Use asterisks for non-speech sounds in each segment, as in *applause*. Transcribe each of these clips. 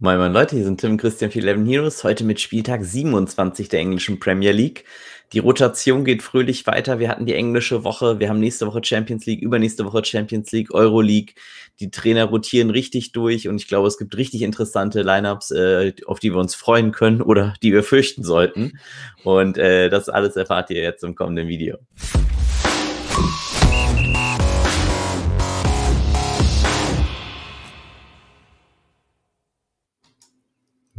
Moin Moin Leute, hier sind Tim Christian für 11 Heroes, heute mit Spieltag 27 der englischen Premier League. Die Rotation geht fröhlich weiter. Wir hatten die englische Woche, wir haben nächste Woche Champions League, übernächste Woche Champions League, Euro League. Die Trainer rotieren richtig durch und ich glaube, es gibt richtig interessante Lineups, äh, auf die wir uns freuen können oder die wir fürchten sollten. Und äh, das alles erfahrt ihr jetzt im kommenden Video.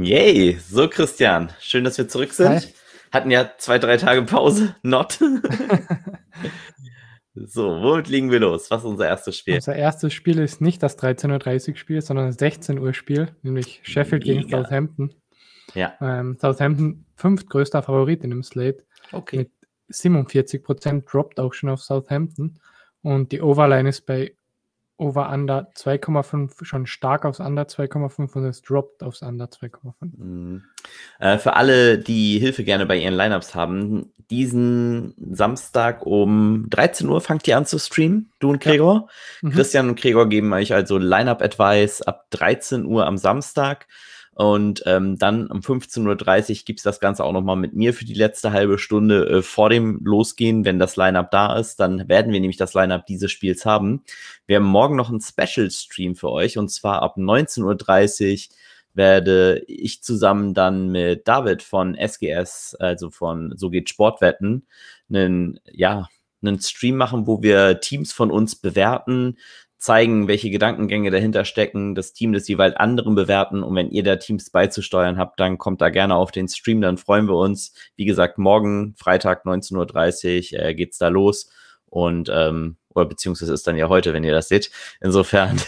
Yay, so Christian, schön, dass wir zurück sind. Hi. Hatten ja zwei, drei Tage Pause, not. *laughs* so, womit liegen wir los? Was ist unser erstes Spiel? Unser erstes Spiel ist nicht das 13.30 Uhr Spiel, sondern das 16 Uhr Spiel, nämlich Sheffield Mega. gegen Southampton. Ja. Ähm, Southampton fünftgrößter Favorit in dem Slate. Okay. Mit 47 Prozent droppt auch schon auf Southampton. Und die Overline ist bei Over Under 2,5 schon stark aufs Under 2,5 und es droppt aufs Under 2,5. Mhm. Äh, für alle, die Hilfe gerne bei ihren Lineups haben, diesen Samstag um 13 Uhr fangt ihr an zu streamen, du und Gregor. Ja. Mhm. Christian und Gregor geben euch also Lineup-Advice ab 13 Uhr am Samstag. Und ähm, dann um 15.30 Uhr gibt es das Ganze auch nochmal mit mir für die letzte halbe Stunde äh, vor dem Losgehen, wenn das Lineup da ist. Dann werden wir nämlich das Lineup dieses Spiels haben. Wir haben morgen noch einen Special-Stream für euch und zwar ab 19.30 Uhr werde ich zusammen dann mit David von SGS, also von So geht Sportwetten, einen, ja, einen Stream machen, wo wir Teams von uns bewerten, zeigen, welche Gedankengänge dahinter stecken, das Team des jeweils anderen bewerten. Und wenn ihr da Teams beizusteuern habt, dann kommt da gerne auf den Stream, dann freuen wir uns. Wie gesagt, morgen, Freitag 19.30 Uhr, äh, geht's da los. Und ähm, oder beziehungsweise ist dann ja heute, wenn ihr das seht. Insofern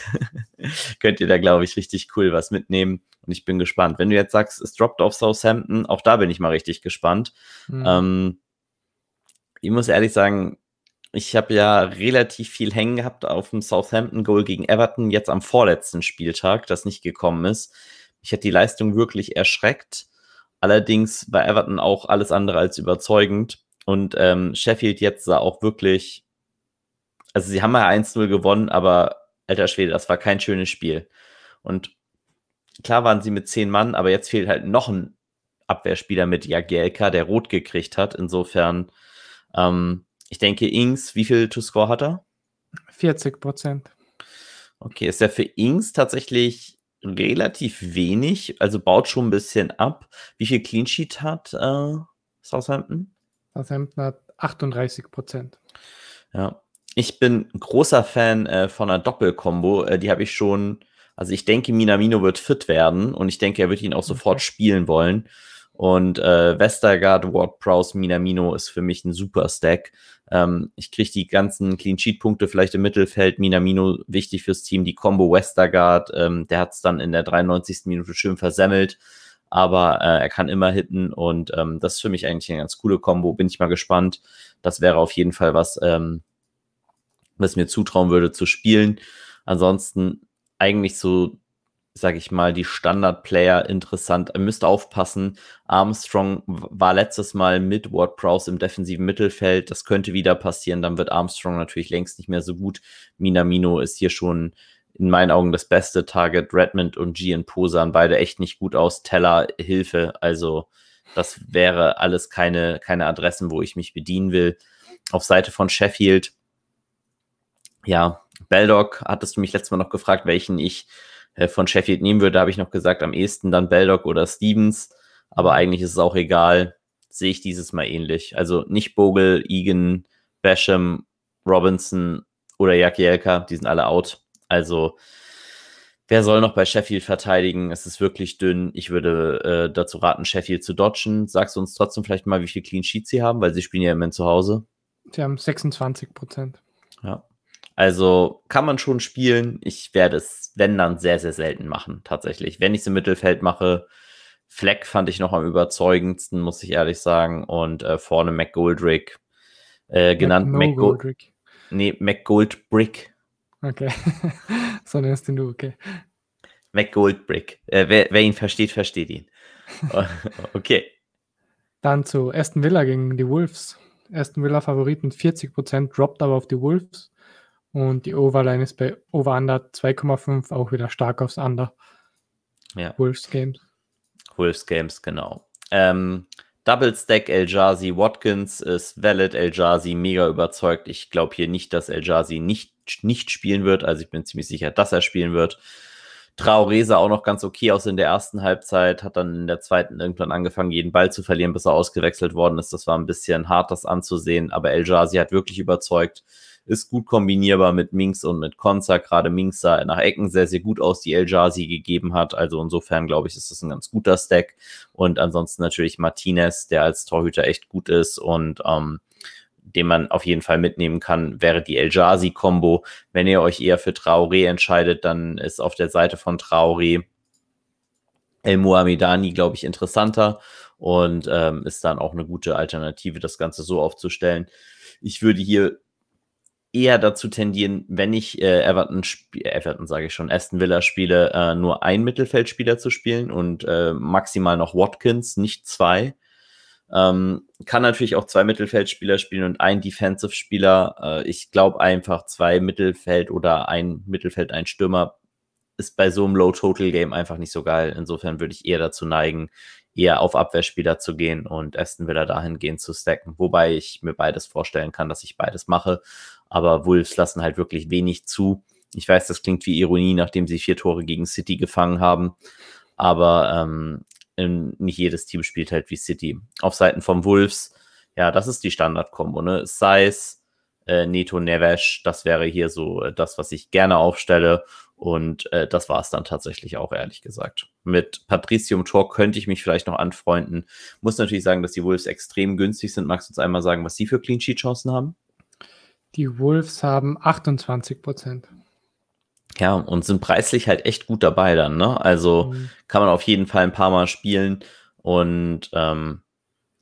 *laughs* könnt ihr da, glaube ich, richtig cool was mitnehmen. Und ich bin gespannt. Wenn du jetzt sagst, es droppt auf Southampton, auch da bin ich mal richtig gespannt. Mhm. Ähm, ich muss ehrlich sagen, ich habe ja relativ viel hängen gehabt auf dem Southampton Goal gegen Everton, jetzt am vorletzten Spieltag, das nicht gekommen ist. Ich hätte die Leistung wirklich erschreckt. Allerdings war Everton auch alles andere als überzeugend. Und ähm, Sheffield jetzt sah auch wirklich, also sie haben ja 1-0 gewonnen, aber alter Schwede, das war kein schönes Spiel. Und klar waren sie mit zehn Mann, aber jetzt fehlt halt noch ein Abwehrspieler mit Jagielka, der rot gekriegt hat. Insofern ähm, ich denke, Ings, wie viel To-Score hat er? 40 Prozent. Okay, ist er für Ings tatsächlich relativ wenig, also baut schon ein bisschen ab. Wie viel Clean Sheet hat äh, Southampton? Southampton hat 38 Prozent. Ja, ich bin großer Fan äh, von einer Doppelkombo. Äh, die habe ich schon, also ich denke, Minamino wird fit werden und ich denke, er wird ihn auch sofort okay. spielen wollen. Und äh, Westergaard, Ward Prowse, Minamino ist für mich ein super Stack. Ähm, ich kriege die ganzen Clean Sheet Punkte vielleicht im Mittelfeld. Minamino wichtig fürs Team. Die Combo Westergaard, ähm, der hat es dann in der 93. Minute schön versemmelt. Aber äh, er kann immer hitten und ähm, das ist für mich eigentlich eine ganz coole Combo. Bin ich mal gespannt. Das wäre auf jeden Fall was, ähm, was mir zutrauen würde zu spielen. Ansonsten eigentlich so sage ich mal, die Standard-Player interessant. Ihr müsst aufpassen. Armstrong war letztes Mal mit Ward Prowse im defensiven Mittelfeld. Das könnte wieder passieren. Dann wird Armstrong natürlich längst nicht mehr so gut. Minamino ist hier schon in meinen Augen das beste Target. Redmond und Gian Posan beide echt nicht gut aus. Teller, Hilfe. Also, das wäre alles keine, keine Adressen, wo ich mich bedienen will. Auf Seite von Sheffield, ja, Beldock, hattest du mich letztes Mal noch gefragt, welchen ich von Sheffield nehmen würde, habe ich noch gesagt, am ehesten dann Beldock oder Stevens. Aber eigentlich ist es auch egal. Sehe ich dieses Mal ähnlich. Also nicht Bogle, Egan, Basham, Robinson oder Jakielka, die sind alle out. Also wer soll noch bei Sheffield verteidigen? Es ist wirklich dünn. Ich würde äh, dazu raten, Sheffield zu dodgen. Sagst du uns trotzdem vielleicht mal, wie viel Clean Sheets sie haben, weil sie spielen ja immerhin zu Hause. Sie haben 26 Prozent. Ja. Also kann man schon spielen. Ich werde es, wenn dann, sehr, sehr selten machen, tatsächlich. Wenn ich es im Mittelfeld mache, Fleck fand ich noch am überzeugendsten, muss ich ehrlich sagen. Und äh, vorne McGoldrick, äh, genannt McGoldrick. Nee, McGoldbrick. Okay. *laughs* so nennst du, okay. McGoldbrick. Äh, wer, wer ihn versteht, versteht ihn. *laughs* okay. Dann zu Aston Villa gegen die Wolves. Aston Villa Favoriten 40%, droppt aber auf die Wolves. Und die Overline ist bei Over Under 2,5 auch wieder stark aufs Under. Ja. Wolves Games. Wolves Games, genau. Ähm, Double Stack El Jazi Watkins ist valid. El Jazi mega überzeugt. Ich glaube hier nicht, dass El Jazi nicht, nicht spielen wird. Also ich bin ziemlich sicher, dass er spielen wird. Traoré sah auch noch ganz okay aus in der ersten Halbzeit, hat dann in der zweiten irgendwann angefangen, jeden Ball zu verlieren, bis er ausgewechselt worden ist. Das war ein bisschen hart, das anzusehen, aber El Jazi hat wirklich überzeugt ist gut kombinierbar mit Minx und mit Konza. Gerade Minx sah nach Ecken sehr, sehr gut aus, die El Jazi gegeben hat. Also insofern glaube ich, ist das ein ganz guter Stack. Und ansonsten natürlich Martinez, der als Torhüter echt gut ist und ähm, den man auf jeden Fall mitnehmen kann, wäre die El Jazi-Kombo. Wenn ihr euch eher für Traoré entscheidet, dann ist auf der Seite von Traoré El Muhamedani, glaube ich, interessanter und ähm, ist dann auch eine gute Alternative, das Ganze so aufzustellen. Ich würde hier eher dazu tendieren, wenn ich äh, Everton, Everton sage ich schon, Aston Villa spiele, äh, nur ein Mittelfeldspieler zu spielen und äh, maximal noch Watkins, nicht zwei. Ähm, kann natürlich auch zwei Mittelfeldspieler spielen und ein Defensive-Spieler. Äh, ich glaube einfach zwei Mittelfeld oder ein Mittelfeld, ein Stürmer ist bei so einem Low-Total-Game einfach nicht so geil. Insofern würde ich eher dazu neigen, eher auf Abwehrspieler zu gehen und Aston Villa dahingehend zu stacken. Wobei ich mir beides vorstellen kann, dass ich beides mache aber Wolves lassen halt wirklich wenig zu. Ich weiß, das klingt wie Ironie, nachdem sie vier Tore gegen City gefangen haben, aber ähm, nicht jedes Team spielt halt wie City. Auf Seiten vom Wolves, ja, das ist die Standard-Kombo, ne? Size, äh, Neto Neves, das wäre hier so äh, das, was ich gerne aufstelle. Und äh, das war es dann tatsächlich auch, ehrlich gesagt. Mit Patricium Tor könnte ich mich vielleicht noch anfreunden. Muss natürlich sagen, dass die Wolves extrem günstig sind. Magst du uns einmal sagen, was sie für Clean Sheet Chancen haben? Die Wolves haben 28 Prozent. Ja, und sind preislich halt echt gut dabei dann, ne? Also mhm. kann man auf jeden Fall ein paar Mal spielen. Und ähm,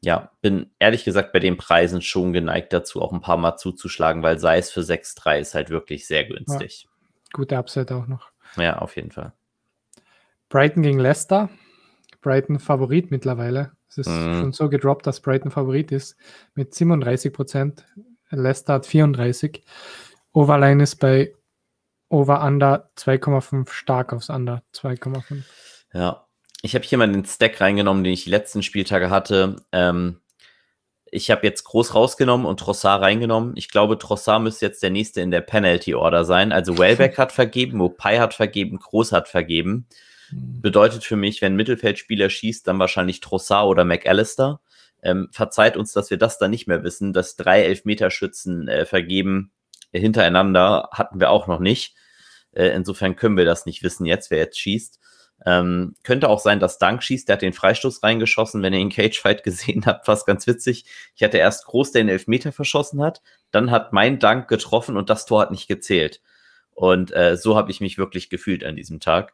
ja, bin ehrlich gesagt bei den Preisen schon geneigt dazu, auch ein paar Mal zuzuschlagen, weil sei es für 6,3 ist halt wirklich sehr günstig. Ja, gute Upside auch noch. Ja, auf jeden Fall. Brighton gegen Leicester. Brighton Favorit mittlerweile. Es ist mhm. schon so gedroppt, dass Brighton Favorit ist mit 37 Prozent. Leicester hat 34. Overline ist bei Over Under 2,5 stark aufs Under 2,5. Ja, ich habe hier mal den Stack reingenommen, den ich die letzten Spieltage hatte. Ähm, ich habe jetzt groß rausgenommen und Trossard reingenommen. Ich glaube, Trossard müsste jetzt der nächste in der Penalty Order sein. Also Wellbeck hat vergeben, Mopai hat vergeben, Groß hat vergeben. Hm. Bedeutet für mich, wenn Mittelfeldspieler schießt, dann wahrscheinlich Trossard oder McAllister. Ähm, verzeiht uns, dass wir das dann nicht mehr wissen, dass drei Elfmeterschützen äh, vergeben hintereinander hatten wir auch noch nicht. Äh, insofern können wir das nicht wissen jetzt, wer jetzt schießt. Ähm, könnte auch sein, dass Dank schießt. Der hat den Freistoß reingeschossen, wenn ihr den Cagefight gesehen habt. Fast ganz witzig. Ich hatte erst Groß, der den Elfmeter verschossen hat. Dann hat mein Dank getroffen und das Tor hat nicht gezählt. Und äh, so habe ich mich wirklich gefühlt an diesem Tag.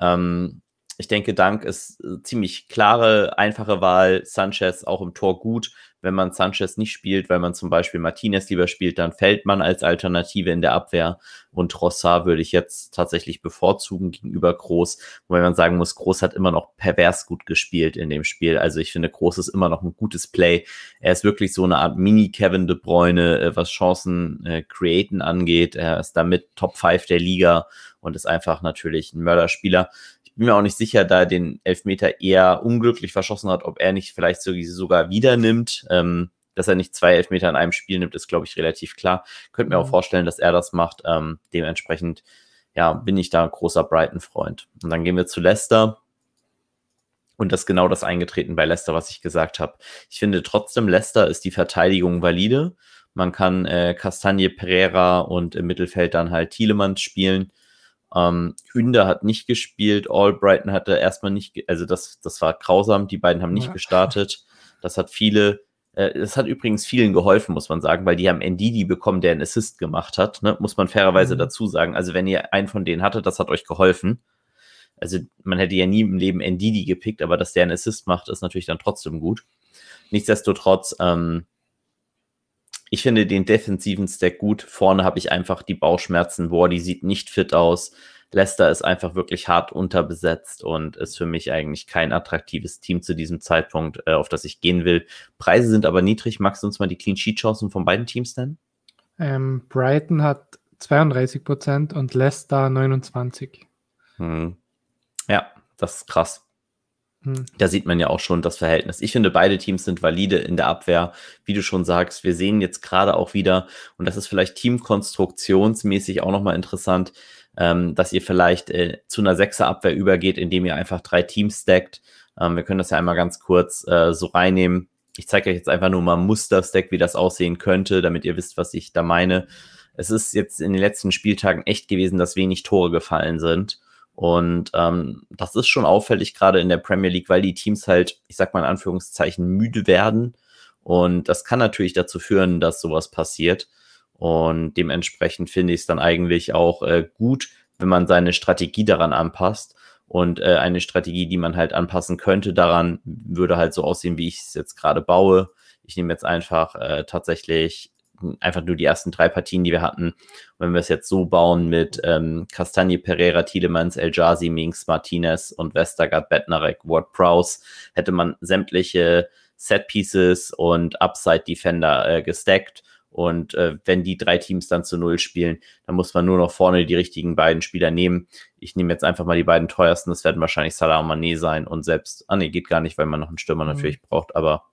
Ähm, ich denke, Dank ist äh, ziemlich klare, einfache Wahl. Sanchez auch im Tor gut. Wenn man Sanchez nicht spielt, weil man zum Beispiel Martinez lieber spielt, dann fällt man als Alternative in der Abwehr. Und Rossard würde ich jetzt tatsächlich bevorzugen gegenüber Groß, wobei man sagen muss, Groß hat immer noch pervers gut gespielt in dem Spiel. Also ich finde, Groß ist immer noch ein gutes Play. Er ist wirklich so eine Art Mini-Kevin de Bruyne, äh, was Chancen äh, createn angeht. Er ist damit Top 5 der Liga und ist einfach natürlich ein Mörderspieler bin mir auch nicht sicher, da er den Elfmeter eher unglücklich verschossen hat, ob er nicht vielleicht sogar wieder nimmt. Ähm, dass er nicht zwei Elfmeter in einem Spiel nimmt, ist, glaube ich, relativ klar. Könnte mir auch mhm. vorstellen, dass er das macht. Ähm, dementsprechend, ja, bin ich da ein großer Brighton-Freund. Und dann gehen wir zu Leicester. Und das ist genau das eingetreten bei Leicester, was ich gesagt habe. Ich finde trotzdem, Leicester ist die Verteidigung valide. Man kann äh, Castagne, Pereira und im Mittelfeld dann halt Thielemann spielen. Ähm, Hünder hat nicht gespielt, Albrighton hatte erstmal nicht, also das, das war grausam, die beiden haben nicht ja. gestartet. Das hat viele, äh, das hat übrigens vielen geholfen, muss man sagen, weil die haben Ndidi bekommen, der einen Assist gemacht hat, ne? muss man fairerweise mhm. dazu sagen. Also wenn ihr einen von denen hattet, das hat euch geholfen. Also man hätte ja nie im Leben Ndidi gepickt, aber dass der einen Assist macht, ist natürlich dann trotzdem gut. Nichtsdestotrotz, ähm, ich finde den defensiven Stack gut. Vorne habe ich einfach die Bauchschmerzen. Wardy sieht nicht fit aus. Leicester ist einfach wirklich hart unterbesetzt und ist für mich eigentlich kein attraktives Team zu diesem Zeitpunkt, äh, auf das ich gehen will. Preise sind aber niedrig. Magst du uns mal die Clean Sheet Chancen von beiden Teams nennen? Ähm, Brighton hat 32 Prozent und Leicester 29. Hm. Ja, das ist krass. Hm. Da sieht man ja auch schon das Verhältnis. Ich finde, beide Teams sind valide in der Abwehr. Wie du schon sagst, wir sehen jetzt gerade auch wieder, und das ist vielleicht teamkonstruktionsmäßig auch nochmal interessant, ähm, dass ihr vielleicht äh, zu einer Sechser-Abwehr übergeht, indem ihr einfach drei Teams stackt. Ähm, wir können das ja einmal ganz kurz äh, so reinnehmen. Ich zeige euch jetzt einfach nur mal Muster-Stack, wie das aussehen könnte, damit ihr wisst, was ich da meine. Es ist jetzt in den letzten Spieltagen echt gewesen, dass wenig Tore gefallen sind. Und ähm, das ist schon auffällig, gerade in der Premier League, weil die Teams halt, ich sag mal in Anführungszeichen, müde werden. Und das kann natürlich dazu führen, dass sowas passiert. Und dementsprechend finde ich es dann eigentlich auch äh, gut, wenn man seine Strategie daran anpasst. Und äh, eine Strategie, die man halt anpassen könnte, daran würde halt so aussehen, wie ich es jetzt gerade baue. Ich nehme jetzt einfach äh, tatsächlich einfach nur die ersten drei Partien, die wir hatten. Und wenn wir es jetzt so bauen mit ähm, Castagne, Pereira, Tielemans, El Jazi, Minks, Martinez und Westergaard, Bettnarek, Ward Prowse, hätte man sämtliche Set Pieces und Upside Defender äh, gestackt. Und äh, wenn die drei Teams dann zu Null spielen, dann muss man nur noch vorne die richtigen beiden Spieler nehmen. Ich nehme jetzt einfach mal die beiden teuersten. Das werden wahrscheinlich Salah und Mané sein. Und selbst, ah nee, geht gar nicht, weil man noch einen Stürmer mhm. natürlich braucht. Aber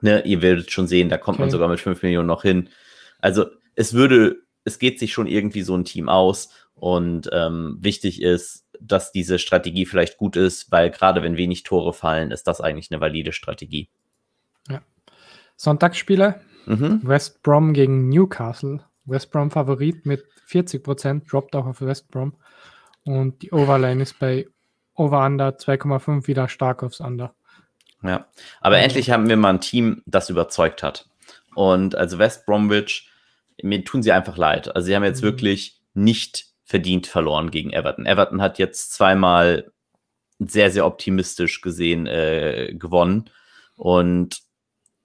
Ne, ihr werdet schon sehen, da kommt okay. man sogar mit 5 Millionen noch hin. Also es würde, es geht sich schon irgendwie so ein Team aus und ähm, wichtig ist, dass diese Strategie vielleicht gut ist, weil gerade wenn wenig Tore fallen, ist das eigentlich eine valide Strategie. Ja. Sonntagsspiele. Mhm. West Brom gegen Newcastle. West Brom Favorit mit 40 Prozent, droppt auch auf West Brom. Und die Overline ist bei Over Under 2,5 wieder stark aufs Under. Ja, aber endlich haben wir mal ein Team, das überzeugt hat. Und also West Bromwich, mir tun sie einfach leid. Also sie haben jetzt mhm. wirklich nicht verdient verloren gegen Everton. Everton hat jetzt zweimal sehr, sehr optimistisch gesehen äh, gewonnen. Und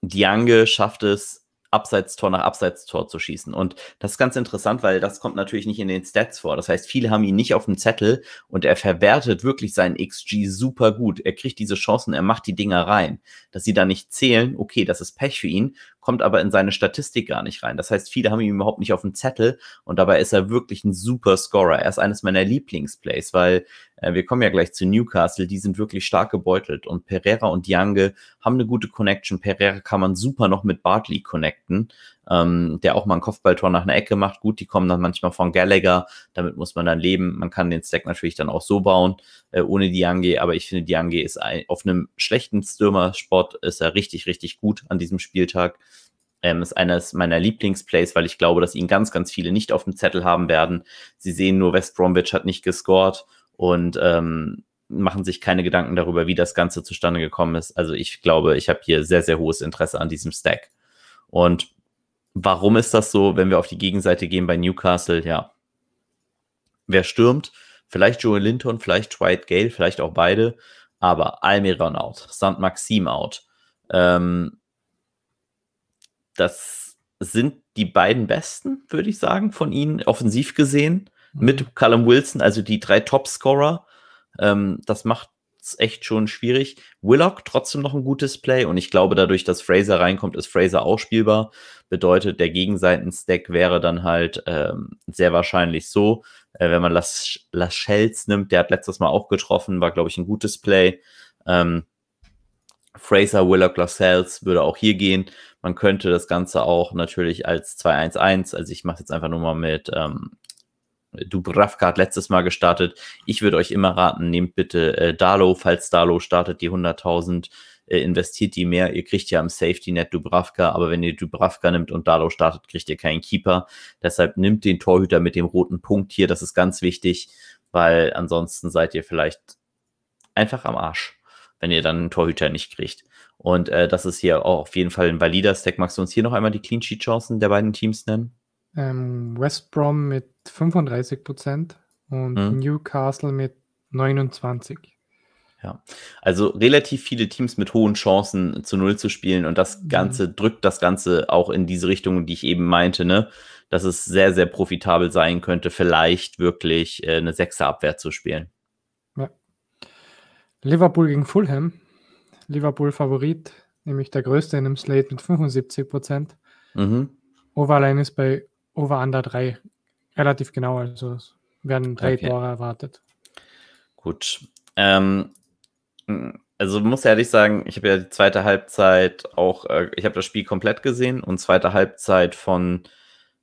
Diange schafft es Abseitstor nach Abseitstor zu schießen. Und das ist ganz interessant, weil das kommt natürlich nicht in den Stats vor. Das heißt, viele haben ihn nicht auf dem Zettel und er verwertet wirklich seinen XG super gut. Er kriegt diese Chancen, er macht die Dinger rein. Dass sie da nicht zählen, okay, das ist Pech für ihn, kommt aber in seine Statistik gar nicht rein. Das heißt, viele haben ihn überhaupt nicht auf dem Zettel und dabei ist er wirklich ein super Scorer. Er ist eines meiner Lieblingsplays, weil äh, wir kommen ja gleich zu Newcastle, die sind wirklich stark gebeutelt und Pereira und Diange haben eine gute Connection. Pereira kann man super noch mit Bartley connecten, ähm, der auch mal ein Kopfballtor nach einer Ecke macht. Gut, die kommen dann manchmal von Gallagher, damit muss man dann leben. Man kann den Stack natürlich dann auch so bauen, äh, ohne Diange, aber ich finde, Diange ist ein, auf einem schlechten Stürmer-Spot ist er richtig, richtig gut an diesem Spieltag. Ähm, ist eines meiner Lieblingsplays, weil ich glaube, dass ihn ganz, ganz viele nicht auf dem Zettel haben werden. Sie sehen nur, West Bromwich hat nicht gescored und ähm, machen sich keine Gedanken darüber, wie das Ganze zustande gekommen ist. Also ich glaube, ich habe hier sehr, sehr hohes Interesse an diesem Stack. Und warum ist das so, wenn wir auf die Gegenseite gehen bei Newcastle? Ja, wer stürmt? Vielleicht Joel Linton, vielleicht Dwight Gale, vielleicht auch beide. Aber Almiron out, St. Maxim out. Ähm, das sind die beiden besten, würde ich sagen, von ihnen offensiv gesehen mit Callum Wilson, also die drei Topscorer. Ähm, das macht es echt schon schwierig. Willock trotzdem noch ein gutes Play und ich glaube, dadurch, dass Fraser reinkommt, ist Fraser auch spielbar. Bedeutet, der Gegenseiten-Stack wäre dann halt ähm, sehr wahrscheinlich so, äh, wenn man Las Lascelles nimmt, der hat letztes Mal auch getroffen, war, glaube ich, ein gutes Play. Ähm, Fraser, Willock, Lascelles würde auch hier gehen. Man könnte das Ganze auch natürlich als 2-1-1, also ich mache jetzt einfach nur mal mit ähm, Dubravka hat letztes Mal gestartet. Ich würde euch immer raten, nehmt bitte äh, Dalo, falls Dalo startet, die 100.000, äh, investiert die mehr. Ihr kriegt ja am Safety Net Dubravka, aber wenn ihr Dubravka nimmt und Dalo startet, kriegt ihr keinen Keeper. Deshalb nimmt den Torhüter mit dem roten Punkt hier, das ist ganz wichtig, weil ansonsten seid ihr vielleicht einfach am Arsch, wenn ihr dann einen Torhüter nicht kriegt. Und äh, das ist hier auch auf jeden Fall ein valider Stack. Magst du uns hier noch einmal die Clean Sheet Chancen der beiden Teams nennen? Ähm, West Brom mit 35 Prozent und mhm. Newcastle mit 29. Ja, also relativ viele Teams mit hohen Chancen zu Null zu spielen und das Ganze mhm. drückt das Ganze auch in diese Richtung, die ich eben meinte, ne? dass es sehr, sehr profitabel sein könnte, vielleicht wirklich äh, eine Sechser-Abwehr zu spielen. Ja. Liverpool gegen Fulham. Liverpool Favorit, nämlich der größte in dem Slate mit 75 Prozent. Mhm. Overline ist bei Over Under 3 relativ genau. Also es werden drei okay. Tore erwartet. Gut. Ähm, also muss ehrlich sagen, ich habe ja die zweite Halbzeit auch, äh, ich habe das Spiel komplett gesehen und zweite Halbzeit von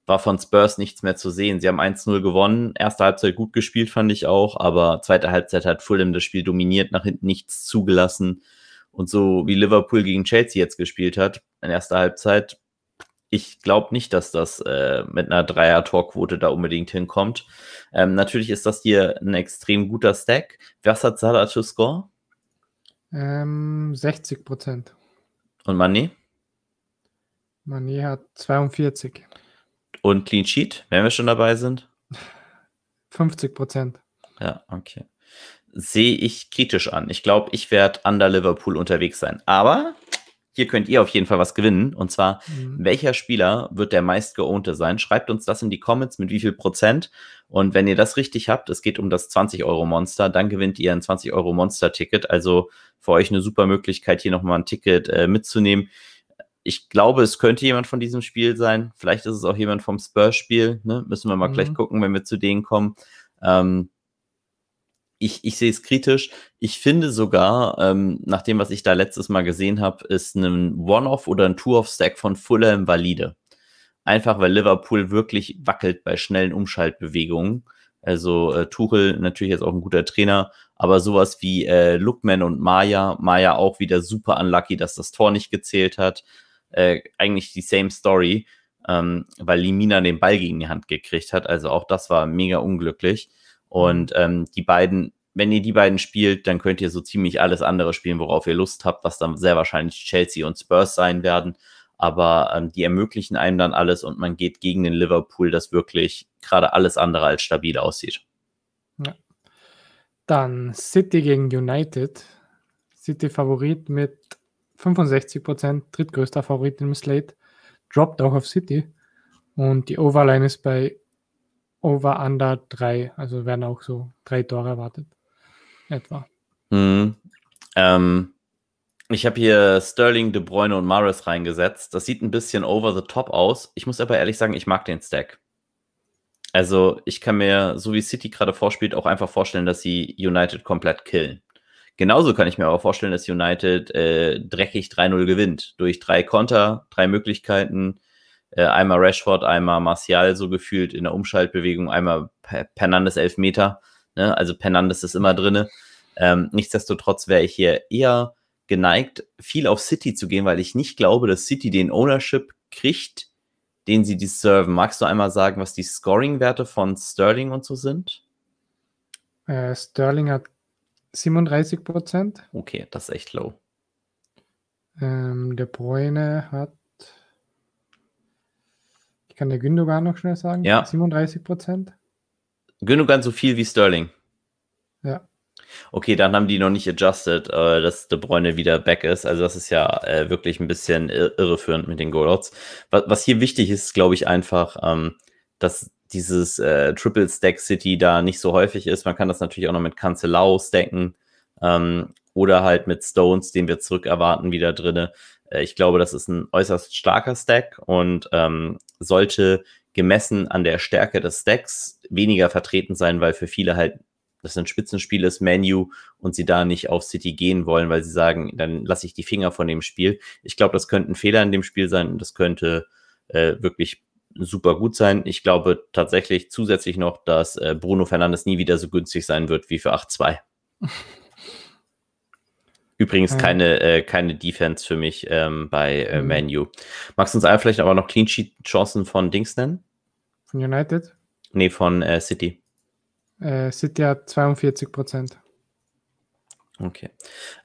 war von Spurs nichts mehr zu sehen. Sie haben 1-0 gewonnen, erste Halbzeit gut gespielt, fand ich auch, aber zweite Halbzeit hat Fulham das Spiel dominiert, nach hinten nichts zugelassen. Und so wie Liverpool gegen Chelsea jetzt gespielt hat, in erster Halbzeit, ich glaube nicht, dass das äh, mit einer Dreier-Torquote da unbedingt hinkommt. Ähm, natürlich ist das hier ein extrem guter Stack. Was hat Salah to score? Ähm, 60 Prozent. Und Mané? Mané hat 42. Und Clean Sheet, wenn wir schon dabei sind? 50 Prozent. Ja, okay. Sehe ich kritisch an. Ich glaube, ich werde under Liverpool unterwegs sein. Aber hier könnt ihr auf jeden Fall was gewinnen. Und zwar, mhm. welcher Spieler wird der meistgeohnte sein? Schreibt uns das in die Comments, mit wie viel Prozent. Und wenn ihr das richtig habt, es geht um das 20-Euro-Monster, dann gewinnt ihr ein 20-Euro-Monster-Ticket. Also für euch eine super Möglichkeit, hier nochmal ein Ticket äh, mitzunehmen. Ich glaube, es könnte jemand von diesem Spiel sein. Vielleicht ist es auch jemand vom Spurs-Spiel. Ne? Müssen wir mal mhm. gleich gucken, wenn wir zu denen kommen. Ähm, ich, ich sehe es kritisch. Ich finde sogar, ähm, nach dem, was ich da letztes Mal gesehen habe, ist ein One-Off oder ein Two-Off-Stack von Fulham valide. Einfach weil Liverpool wirklich wackelt bei schnellen Umschaltbewegungen. Also äh, Tuchel natürlich jetzt auch ein guter Trainer, aber sowas wie äh, Lookman und Maya, Maya auch wieder super unlucky, dass das Tor nicht gezählt hat. Äh, eigentlich die same Story, ähm, weil Limina den Ball gegen die Hand gekriegt hat. Also auch das war mega unglücklich. Und ähm, die beiden, wenn ihr die beiden spielt, dann könnt ihr so ziemlich alles andere spielen, worauf ihr Lust habt, was dann sehr wahrscheinlich Chelsea und Spurs sein werden. Aber ähm, die ermöglichen einem dann alles und man geht gegen den Liverpool, das wirklich gerade alles andere als stabil aussieht. Ja. Dann City gegen United. City Favorit mit 65 Prozent, drittgrößter Favorit im Slate. Droppt auch auf City. Und die Overline ist bei Over Under 3. Also werden auch so drei Tore erwartet. Etwa. Mhm. Ähm, ich habe hier Sterling, De Bruyne und Maris reingesetzt. Das sieht ein bisschen over the top aus. Ich muss aber ehrlich sagen, ich mag den Stack. Also ich kann mir, so wie City gerade vorspielt, auch einfach vorstellen, dass sie United komplett killen. Genauso kann ich mir aber vorstellen, dass United äh, dreckig 3-0 gewinnt. Durch drei Konter, drei Möglichkeiten, äh, einmal Rashford, einmal Martial so gefühlt in der Umschaltbewegung, einmal Pernandes Elfmeter. Ne? Also Pernandes ist immer drinne. Ähm, nichtsdestotrotz wäre ich hier eher geneigt, viel auf City zu gehen, weil ich nicht glaube, dass City den Ownership kriegt, den sie deserven. Magst du einmal sagen, was die Scoring-Werte von Sterling und so sind? Äh, Sterling hat 37 Prozent. Okay, das ist echt low. Ähm, der Bräune hat kann der Gündogan noch schnell sagen? Ja. 37 Prozent. Gündogan so viel wie Sterling. Ja. Okay, dann haben die noch nicht adjusted, äh, dass De Bruyne wieder back ist. Also das ist ja äh, wirklich ein bisschen irreführend mit den Goalouts. Was, was hier wichtig ist, glaube ich einfach, ähm, dass dieses äh, Triple Stack City da nicht so häufig ist. Man kann das natürlich auch noch mit Cancelao stacken ähm, oder halt mit Stones, den wir zurück erwarten, wieder drinne. Äh, ich glaube, das ist ein äußerst starker Stack und ähm, sollte gemessen an der Stärke des Stacks weniger vertreten sein, weil für viele halt das ein Spitzenspiel ist, Menu und sie da nicht auf City gehen wollen, weil sie sagen, dann lasse ich die Finger von dem Spiel. Ich glaube, das könnte ein Fehler in dem Spiel sein und das könnte äh, wirklich super gut sein. Ich glaube tatsächlich zusätzlich noch, dass äh, Bruno Fernandes nie wieder so günstig sein wird wie für 8-2. *laughs* Übrigens keine, äh, keine Defense für mich ähm, bei äh, mhm. Manu. Magst du uns einfach vielleicht aber noch Clean Sheet Chancen von Dings nennen? Von United? Nee, von äh, City. Äh, City hat 42 Prozent. Okay.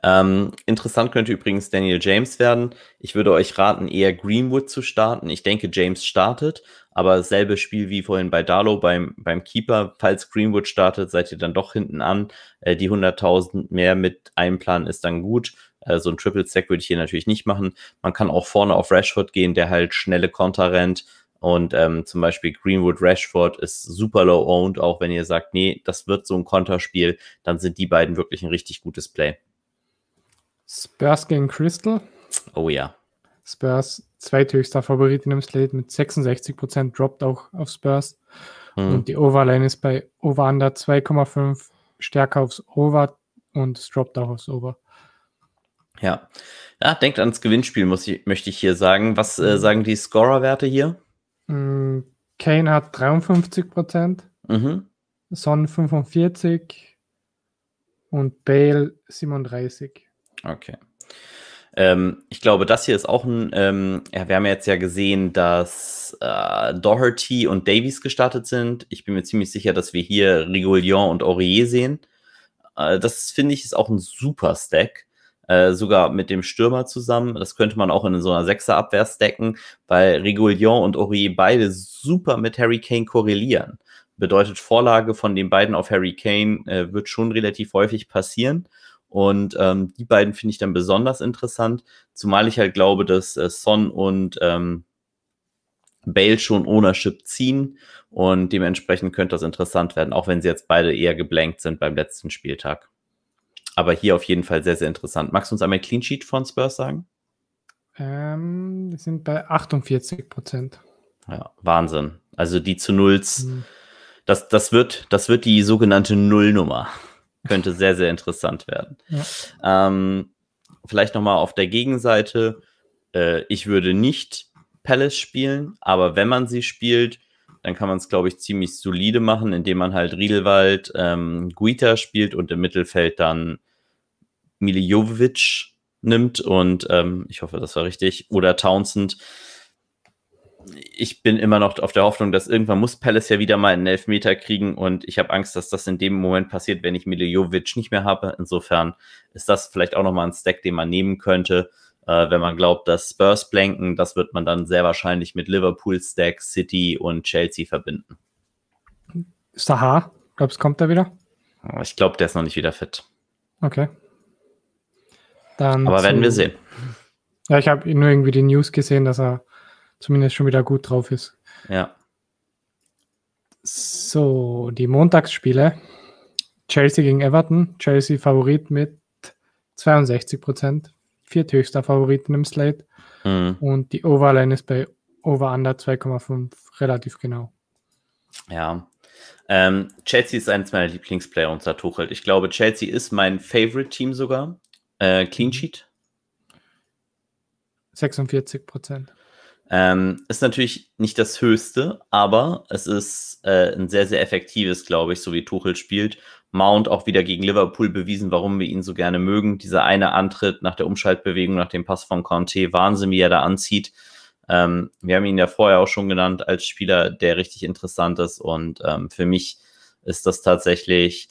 Ähm, interessant könnte übrigens Daniel James werden. Ich würde euch raten, eher Greenwood zu starten. Ich denke, James startet, aber dasselbe Spiel wie vorhin bei Darlow beim, beim Keeper. Falls Greenwood startet, seid ihr dann doch hinten an. Äh, die 100.000 mehr mit einplanen ist dann gut. Äh, so ein Triple Stack würde ich hier natürlich nicht machen. Man kann auch vorne auf Rashford gehen, der halt schnelle Konter rennt. Und ähm, zum Beispiel Greenwood Rashford ist super low owned, auch wenn ihr sagt, nee, das wird so ein Konterspiel, dann sind die beiden wirklich ein richtig gutes Play. Spurs gegen Crystal. Oh ja. Spurs zweithöchster Favorit in dem Slate mit 66% droppt auch auf Spurs. Hm. Und die Overline ist bei Over Under 2,5 stärker aufs Over und es droppt auch aufs Over. Ja. ja, denkt ans Gewinnspiel, muss ich, möchte ich hier sagen. Was äh, mhm. sagen die Scorer-Werte hier? Mm, Kane hat 53 Prozent, mhm. Son 45 und Bale 37. Okay. Ähm, ich glaube, das hier ist auch ein, ähm, ja, wir haben jetzt ja gesehen, dass äh, Doherty und Davies gestartet sind. Ich bin mir ziemlich sicher, dass wir hier Rigouillon und Aurier sehen. Äh, das finde ich ist auch ein super Stack. Äh, sogar mit dem Stürmer zusammen. Das könnte man auch in so einer Sechser-Abwehr stacken, weil Rigouillon und Aurier beide super mit Harry Kane korrelieren. Bedeutet, Vorlage von den beiden auf Harry Kane äh, wird schon relativ häufig passieren. Und ähm, die beiden finde ich dann besonders interessant, zumal ich halt glaube, dass äh, Son und ähm, Bale schon Ownership ziehen und dementsprechend könnte das interessant werden, auch wenn sie jetzt beide eher geblankt sind beim letzten Spieltag. Aber hier auf jeden Fall sehr, sehr interessant. Magst du uns einmal Clean Sheet von Spurs sagen? Ähm, wir sind bei 48 Prozent. Ja, Wahnsinn. Also die zu Nulls, mhm. das, das, wird, das wird die sogenannte Nullnummer *laughs* könnte sehr, sehr interessant werden. Ja. Ähm, vielleicht nochmal auf der Gegenseite. Äh, ich würde nicht Palace spielen, aber wenn man sie spielt, dann kann man es, glaube ich, ziemlich solide machen, indem man halt Riedelwald, ähm, Guita spielt und im Mittelfeld dann Miljovic nimmt und ähm, ich hoffe, das war richtig, oder Townsend ich bin immer noch auf der Hoffnung, dass irgendwann muss Palace ja wieder mal einen Elfmeter kriegen und ich habe Angst, dass das in dem Moment passiert, wenn ich Miljovic nicht mehr habe. Insofern ist das vielleicht auch nochmal ein Stack, den man nehmen könnte. Äh, wenn man glaubt, dass Spurs blanken, das wird man dann sehr wahrscheinlich mit Liverpool, Stack, City und Chelsea verbinden. Sahar, glaubst du, kommt er wieder? Ich glaube, der ist noch nicht wieder fit. Okay. Dann Aber werden wir sehen. Ja, ich habe nur irgendwie die News gesehen, dass er zumindest schon wieder gut drauf ist. Ja. So, die Montagsspiele. Chelsea gegen Everton. Chelsea Favorit mit 62 Prozent. Vierthöchster Favoriten im Slate. Mhm. Und die Overline ist bei Over Under 2,5 relativ genau. Ja. Ähm, Chelsea ist eines meiner Lieblingsplayer unter Tuchel. Ich glaube, Chelsea ist mein Favorite-Team sogar. Äh, Clean Sheet. 46 Prozent. Ähm, ist natürlich nicht das Höchste, aber es ist äh, ein sehr, sehr effektives, glaube ich, so wie Tuchel spielt. Mount auch wieder gegen Liverpool bewiesen, warum wir ihn so gerne mögen. Dieser eine Antritt nach der Umschaltbewegung, nach dem Pass von Conte, Wahnsinn, wie er da anzieht. Ähm, wir haben ihn ja vorher auch schon genannt als Spieler, der richtig interessant ist. Und ähm, für mich ist das tatsächlich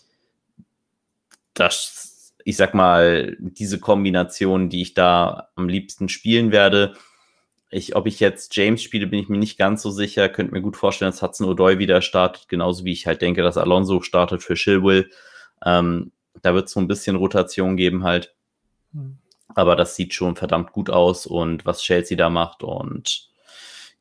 das, ich sag mal, diese Kombination, die ich da am liebsten spielen werde ich, ob ich jetzt James spiele, bin ich mir nicht ganz so sicher. Könnte mir gut vorstellen, dass Hudson O'Doy wieder startet, genauso wie ich halt denke, dass Alonso startet für Chilwell. Ähm, da wird es so ein bisschen Rotation geben halt. Mhm. Aber das sieht schon verdammt gut aus und was Chelsea da macht und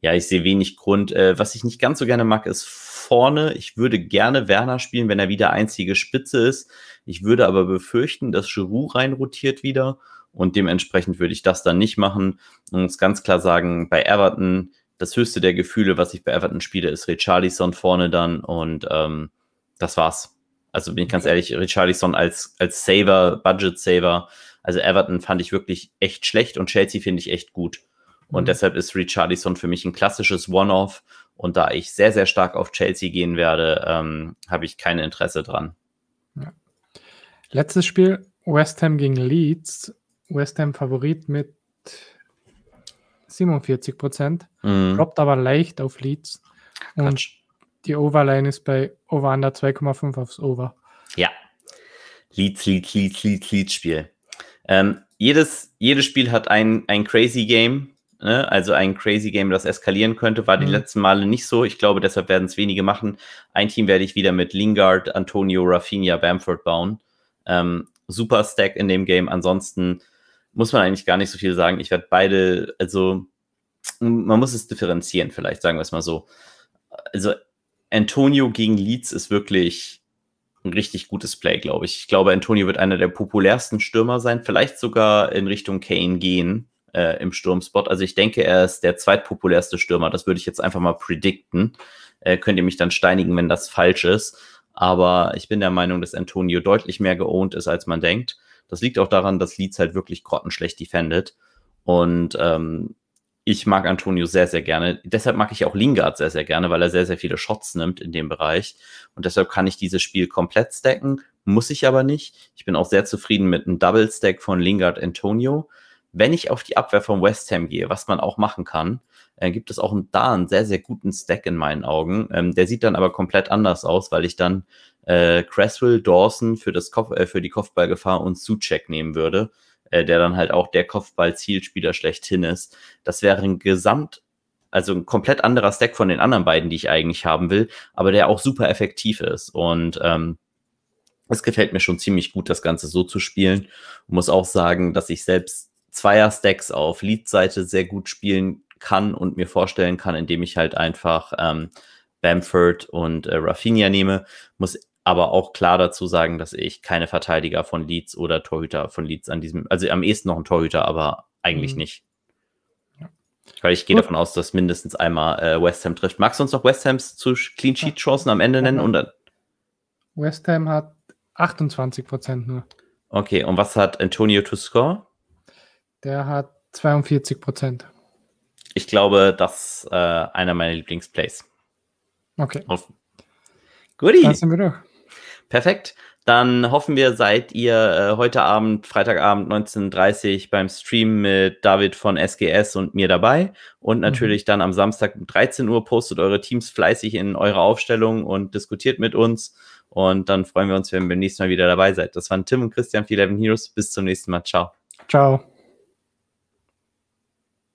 ja, ich sehe wenig Grund. Äh, was ich nicht ganz so gerne mag, ist vorne. Ich würde gerne Werner spielen, wenn er wieder einzige Spitze ist. Ich würde aber befürchten, dass Giroud reinrotiert wieder und dementsprechend würde ich das dann nicht machen und muss ganz klar sagen, bei Everton, das höchste der Gefühle, was ich bei Everton spiele, ist Richarlison vorne dann und ähm, das war's. Also bin ich ganz ehrlich, Richarlison als, als Saver, Budget Saver, also Everton fand ich wirklich echt schlecht und Chelsea finde ich echt gut. Und mhm. deshalb ist Richarlison für mich ein klassisches One-Off. Und da ich sehr, sehr stark auf Chelsea gehen werde, ähm, habe ich kein Interesse dran. Ja. Letztes Spiel, West Ham gegen Leeds. West Ham Favorit mit 47 Prozent, mhm. droppt aber leicht auf Leads. Und Quatsch. die Overline ist bei Over Under 2,5 aufs Over. Ja. Leads, Leads, Leads, Leads, Leads Spiel. Ähm, jedes, jedes Spiel hat ein, ein Crazy Game, ne? also ein Crazy Game, das eskalieren könnte. War die mhm. letzten Male nicht so. Ich glaube, deshalb werden es wenige machen. Ein Team werde ich wieder mit Lingard, Antonio, Rafinha, Bamford bauen. Ähm, super Stack in dem Game. Ansonsten muss man eigentlich gar nicht so viel sagen. Ich werde beide, also man muss es differenzieren, vielleicht sagen wir es mal so. Also Antonio gegen Leeds ist wirklich ein richtig gutes Play, glaube ich. Ich glaube, Antonio wird einer der populärsten Stürmer sein, vielleicht sogar in Richtung Kane gehen äh, im Sturmspot. Also ich denke, er ist der zweitpopulärste Stürmer. Das würde ich jetzt einfach mal predikten. Äh, könnt ihr mich dann steinigen, wenn das falsch ist. Aber ich bin der Meinung, dass Antonio deutlich mehr geohnt ist, als man denkt. Das liegt auch daran, dass Leeds halt wirklich grottenschlecht defendet. Und ähm, ich mag Antonio sehr, sehr gerne. Deshalb mag ich auch Lingard sehr, sehr gerne, weil er sehr, sehr viele Shots nimmt in dem Bereich. Und deshalb kann ich dieses Spiel komplett stacken, muss ich aber nicht. Ich bin auch sehr zufrieden mit einem Double Stack von Lingard Antonio. Wenn ich auf die Abwehr von West Ham gehe, was man auch machen kann, äh, gibt es auch da einen sehr, sehr guten Stack in meinen Augen. Ähm, der sieht dann aber komplett anders aus, weil ich dann äh, Cresswell, Dawson für, das Kopf, äh, für die Kopfballgefahr und Suchek nehmen würde äh, der dann halt auch der Kopfball-Zielspieler schlechthin ist. Das wäre ein Gesamt, also ein komplett anderer Stack von den anderen beiden, die ich eigentlich haben will, aber der auch super effektiv ist. Und ähm, es gefällt mir schon ziemlich gut, das Ganze so zu spielen. Muss auch sagen, dass ich selbst Zweier-Stacks auf Lead-Seite sehr gut spielen kann und mir vorstellen kann, indem ich halt einfach ähm, Bamford und äh, Rafinha nehme. Muss aber auch klar dazu sagen, dass ich keine Verteidiger von Leeds oder Torhüter von Leeds an diesem, also am ehesten noch ein Torhüter, aber eigentlich mhm. nicht. Weil ich gehe davon aus, dass mindestens einmal äh, West Ham trifft. Magst du uns noch West Hams zu Clean Sheet Chancen am Ende nennen? Und West Ham hat 28 Prozent nur. Okay, und was hat Antonio to score? Der hat 42 Prozent. Ich glaube, das ist äh, einer meiner Lieblingsplays. Okay. Auf Guti. Dann sind wir durch. Perfekt. Dann hoffen wir, seid ihr äh, heute Abend, Freitagabend 19.30 Uhr beim Stream mit David von SGS und mir dabei. Und mhm. natürlich mhm. dann am Samstag um 13 Uhr postet eure Teams fleißig in eure Aufstellung und diskutiert mit uns. Und dann freuen wir uns, wenn ihr beim nächsten Mal wieder dabei seid. Das waren Tim und Christian für Eleven Heroes. Bis zum nächsten Mal. Ciao. Ciao.